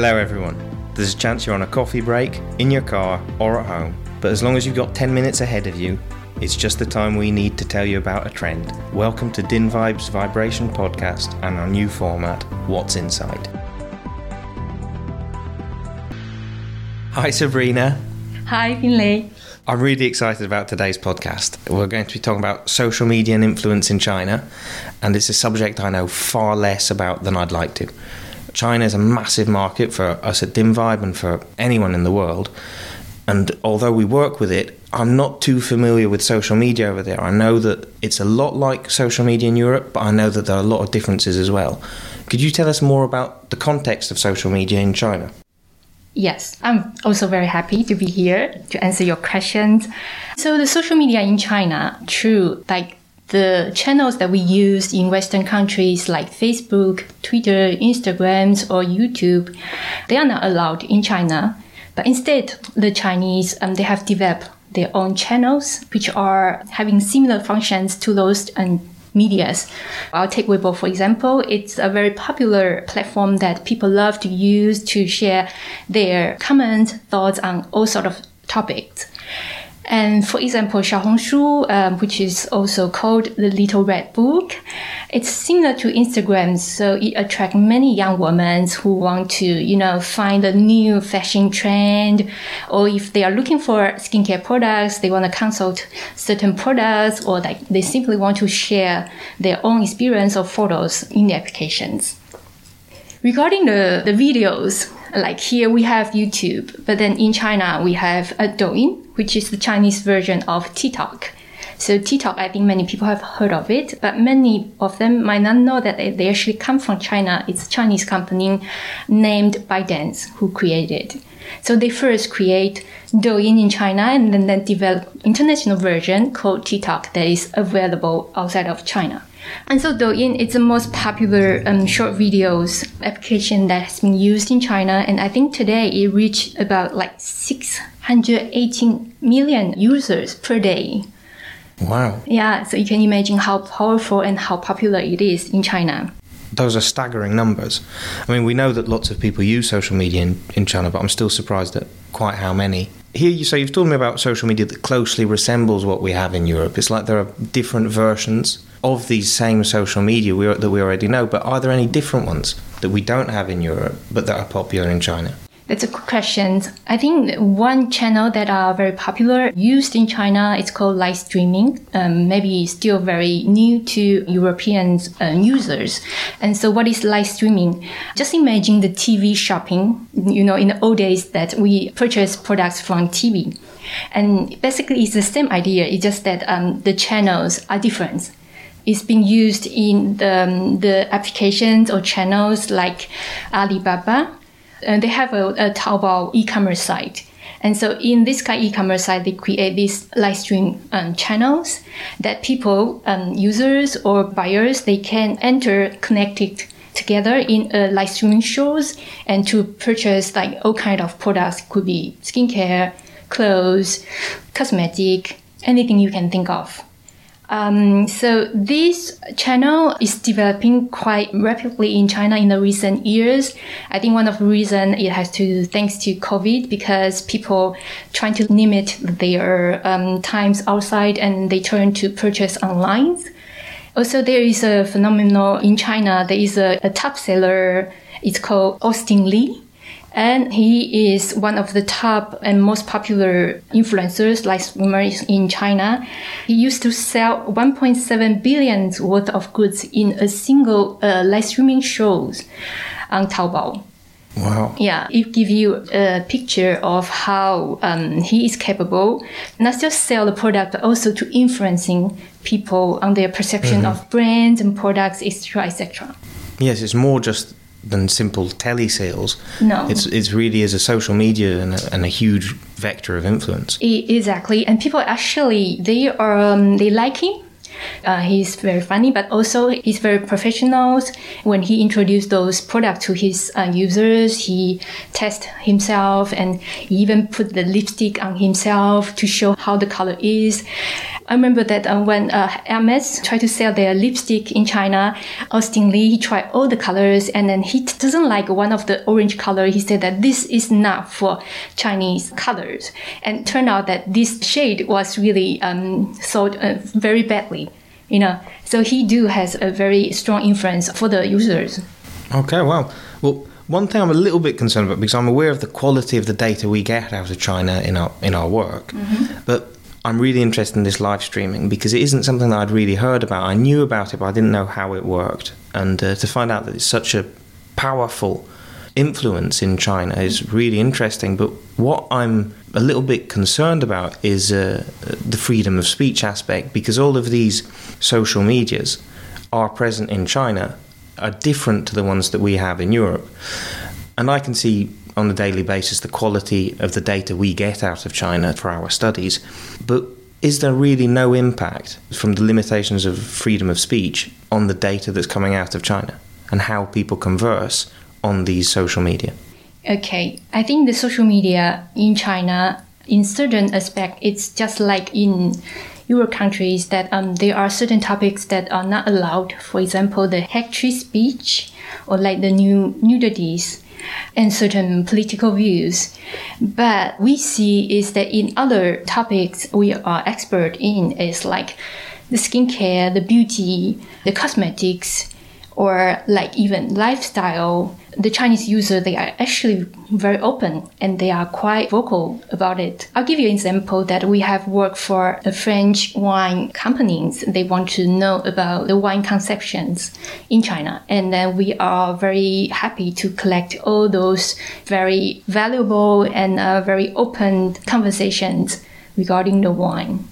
Hello, everyone. There's a chance you're on a coffee break, in your car, or at home. But as long as you've got 10 minutes ahead of you, it's just the time we need to tell you about a trend. Welcome to Dynvibe's Vibration Podcast and our new format, What's Inside. Hi, Sabrina. Hi, Finlay. I'm really excited about today's podcast. We're going to be talking about social media and influence in China, and it's a subject I know far less about than I'd like to. China is a massive market for us at Dynvibe and for anyone in the world. And although we work with it, I'm not too familiar with social media over there. I know that it's a lot like social media in Europe, but I know that there are a lot of differences as well. Could you tell us more about the context of social media in China? Yes, I'm also very happy to be here to answer your questions. So the social media in China, true, like the channels that we use in Western countries like Facebook, Twitter, Instagrams, or YouTube, they are not allowed in China. But instead, the Chinese um, they have developed their own channels, which are having similar functions to those um, medias. I'll take Weibo for example. It's a very popular platform that people love to use to share their comments, thoughts on all sort of topics. And for example, Xiaohongshu, um, which is also called the Little Red Book, it's similar to Instagram, so it attracts many young women who want to, you know, find a new fashion trend, or if they are looking for skincare products, they want to consult certain products, or like they simply want to share their own experience or photos in the applications. Regarding the, the videos, like here we have YouTube, but then in China we have a Douyin, which is the Chinese version of TikTok. So TikTok, I think many people have heard of it, but many of them might not know that they actually come from China. It's a Chinese company named ByteDance who created. So they first create Douyin in China and then, then develop international version called TikTok that is available outside of China. And so Douyin is the most popular um, short videos application that has been used in China. And I think today it reached about like 618 million users per day. Wow. Yeah, so you can imagine how powerful and how popular it is in China. Those are staggering numbers. I mean, we know that lots of people use social media in, in China, but I'm still surprised at quite how many. Here, you say you've told me about social media that closely resembles what we have in Europe. It's like there are different versions of these same social media we, that we already know, but are there any different ones that we don't have in Europe but that are popular in China? That's a good question. I think one channel that are very popular used in China is called live streaming. Um, maybe still very new to European uh, users. And so, what is live streaming? Just imagine the TV shopping. You know, in the old days that we purchase products from TV, and basically it's the same idea. It's just that um, the channels are different is being used in the, um, the applications or channels like Alibaba. And they have a, a Taobao e-commerce site. And so in this kind of e-commerce site, they create these live stream um, channels that people, um, users or buyers, they can enter connected together in a live streaming shows and to purchase like all kind of products. Could be skincare, clothes, cosmetic, anything you can think of. Um, so this channel is developing quite rapidly in China in the recent years. I think one of the reason it has to thanks to COVID because people trying to limit their um, times outside and they turn to purchase online. Also, there is a phenomenon in China. There is a, a top seller. It's called Austin Li and he is one of the top and most popular influencers, like streamers in China. He used to sell 1.7 billion worth of goods in a single uh, live streaming shows on Taobao. Wow. Yeah, it gives you a picture of how um, he is capable not just sell the product, but also to influencing people on their perception mm-hmm. of brands and products, etc., etc. Yes, it's more just than simple telesales. No, it's it's really is a social media and a, and a huge vector of influence. Exactly, and people actually they are um, they like him. Uh, he's very funny, but also he's very professional. When he introduced those products to his uh, users, he test himself and he even put the lipstick on himself to show how the color is. I remember that uh, when uh, Hermes tried to sell their lipstick in China, Austin Li, he tried all the colors and then he doesn't like one of the orange color. He said that this is not for Chinese colors. And turned out that this shade was really um, sold uh, very badly, you know. So he do has a very strong influence for the users. Okay, well, well, one thing I'm a little bit concerned about because I'm aware of the quality of the data we get out of China in our in our work, mm-hmm. but I'm really interested in this live streaming because it isn't something that I'd really heard about. I knew about it, but I didn't know how it worked. And uh, to find out that it's such a powerful influence in China is really interesting. But what I'm a little bit concerned about is uh, the freedom of speech aspect because all of these social medias are present in China are different to the ones that we have in Europe. And I can see on a daily basis the quality of the data we get out of China for our studies. But is there really no impact from the limitations of freedom of speech on the data that's coming out of China and how people converse on these social media? Okay, I think the social media in China, in certain aspect, it's just like in Euro countries that um, there are certain topics that are not allowed. For example, the hate speech or like the new nudities and certain political views. But we see is that in other topics we are expert in is like the skincare, the beauty, the cosmetics, or like even lifestyle the Chinese user, they are actually very open and they are quite vocal about it. I'll give you an example that we have worked for a French wine companies. They want to know about the wine conceptions in China. And then we are very happy to collect all those very valuable and uh, very open conversations regarding the wine.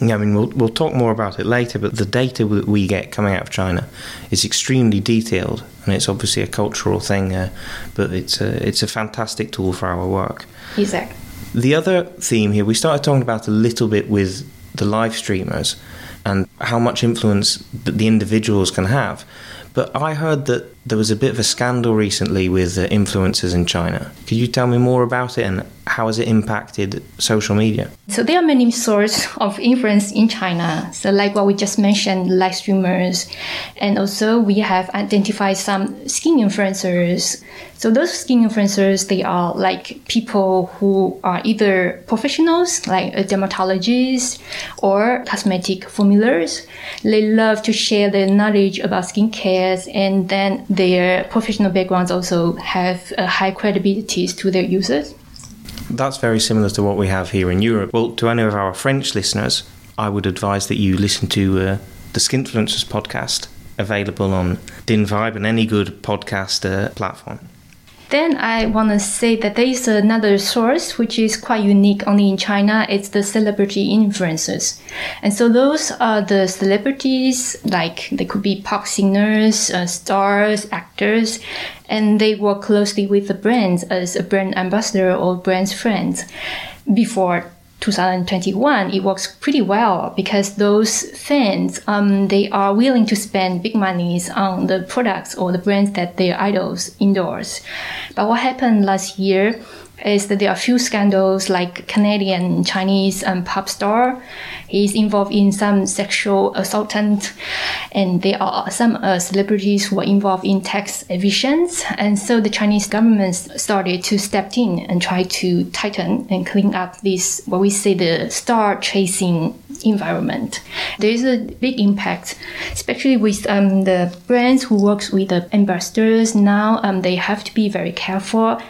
Yeah, I mean, we'll, we'll talk more about it later, but the data that we get coming out of China is extremely detailed, and it's obviously a cultural thing, uh, but it's a, it's a fantastic tool for our work. Exactly. The other theme here, we started talking about a little bit with the live streamers and how much influence that the individuals can have. But I heard that there was a bit of a scandal recently with uh, influencers in China. Could you tell me more about it and how has it impacted social media? So there are many sources of influence in China. So like what we just mentioned, live streamers, and also we have identified some skin influencers. So those skin influencers, they are like people who are either professionals, like a dermatologist or cosmetic formulas. They love to share their knowledge about skincare and then their professional backgrounds also have a high credibility to their users. That's very similar to what we have here in Europe. Well, to any of our French listeners, I would advise that you listen to uh, the Skinfluencers podcast, available on Dynvibe and any good podcast uh, platform. Then I want to say that there is another source which is quite unique only in China. It's the celebrity influencers. And so those are the celebrities, like they could be pop singers, uh, stars, actors, and they work closely with the brands as a brand ambassador or brand's friends. Before 2021, it works pretty well because those fans, um, they are willing to spend big monies on the products or the brands that their idols endorse. But what happened last year is that there are a few scandals like Canadian Chinese um, pop star. He's involved in some sexual assault, and there are some uh, celebrities who are involved in tax evasions. And so the Chinese government started to step in and try to tighten and clean up this, what we say, the star chasing environment. There is a big impact, especially with um, the brands who works with the ambassadors. Now um, they have to be very careful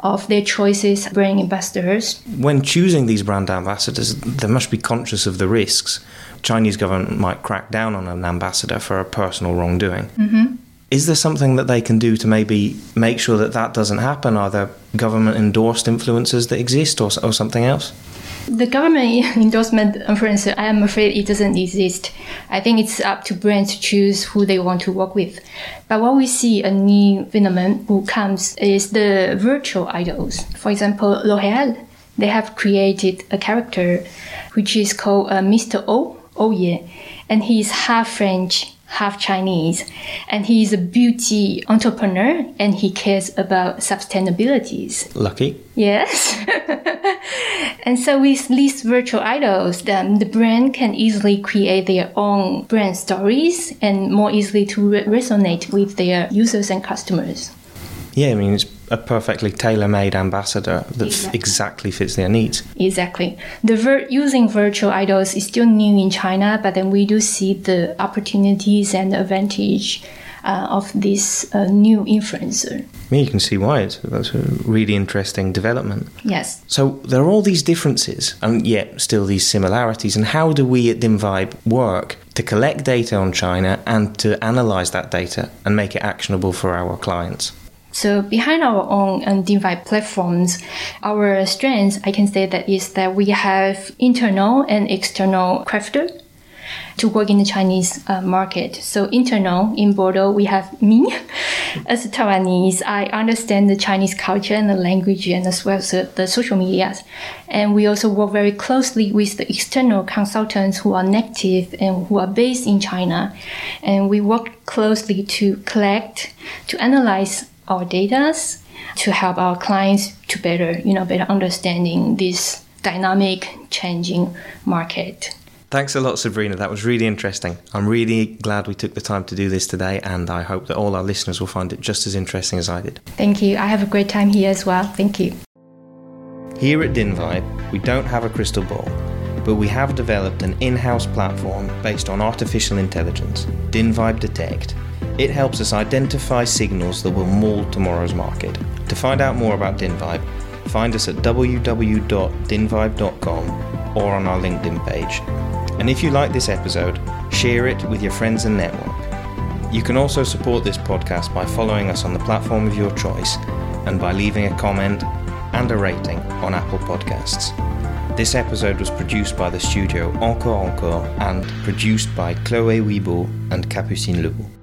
of their choices brand ambassadors. When choosing these brand ambassadors, they must be conscious of the risks. Chinese government might crack down on an ambassador for a personal wrongdoing. Mm-hmm. Is there something that they can do to maybe make sure that that doesn't happen? Are there government endorsed influencers that exist or, or something else? The government endorsement influencer, I am afraid it doesn't exist. I think it's up to brands to choose who they want to work with. But what we see a new phenomenon who comes is the virtual idols. For example, L'Oreal, they have created a character which is called uh, Mr. O, Oye, and he's half French, half Chinese, and he is a beauty entrepreneur and he cares about sustainability. Lucky. Yes. and so with these virtual idols, then the brand can easily create their own brand stories and more easily to re- resonate with their users and customers. Yeah, I mean, it's a perfectly tailor-made ambassador that exactly, exactly fits their needs. Exactly. The ver- using virtual idols is still new in China, but then we do see the opportunities and advantage uh, of this uh, new influencer. Yeah, you can see why it's that's a really interesting development. Yes. So there are all these differences and yet still these similarities. And how do we at Dynvibe work to collect data on China and to analyze that data and make it actionable for our clients? So behind our own um, Dynvibe platforms, our strength, I can say that is that we have internal and external crafter to work in the Chinese uh, market. So internal in Bordeaux, we have me as a Taiwanese. I understand the Chinese culture and the language and as well as the social media. And we also work very closely with the external consultants who are native and who are based in China. And we work closely to collect, to analyze our data to help our clients to better, you know, better understanding this dynamic changing market. Thanks a lot, Sabrina. That was really interesting. I'm really glad we took the time to do this today, and I hope that all our listeners will find it just as interesting as I did. Thank you. I have a great time here as well. Thank you. Here at Dynvibe, we don't have a crystal ball, but we have developed an in house platform based on artificial intelligence, Dynvibe Detect it helps us identify signals that will mould tomorrow's market. To find out more about Dynvibe, find us at www.dynvibe.com or on our LinkedIn page. And if you like this episode, share it with your friends and network. You can also support this podcast by following us on the platform of your choice and by leaving a comment and a rating on Apple Podcasts. This episode was produced by the studio Encore Encore and produced by Chloé Wibo and Capucine Lebeau.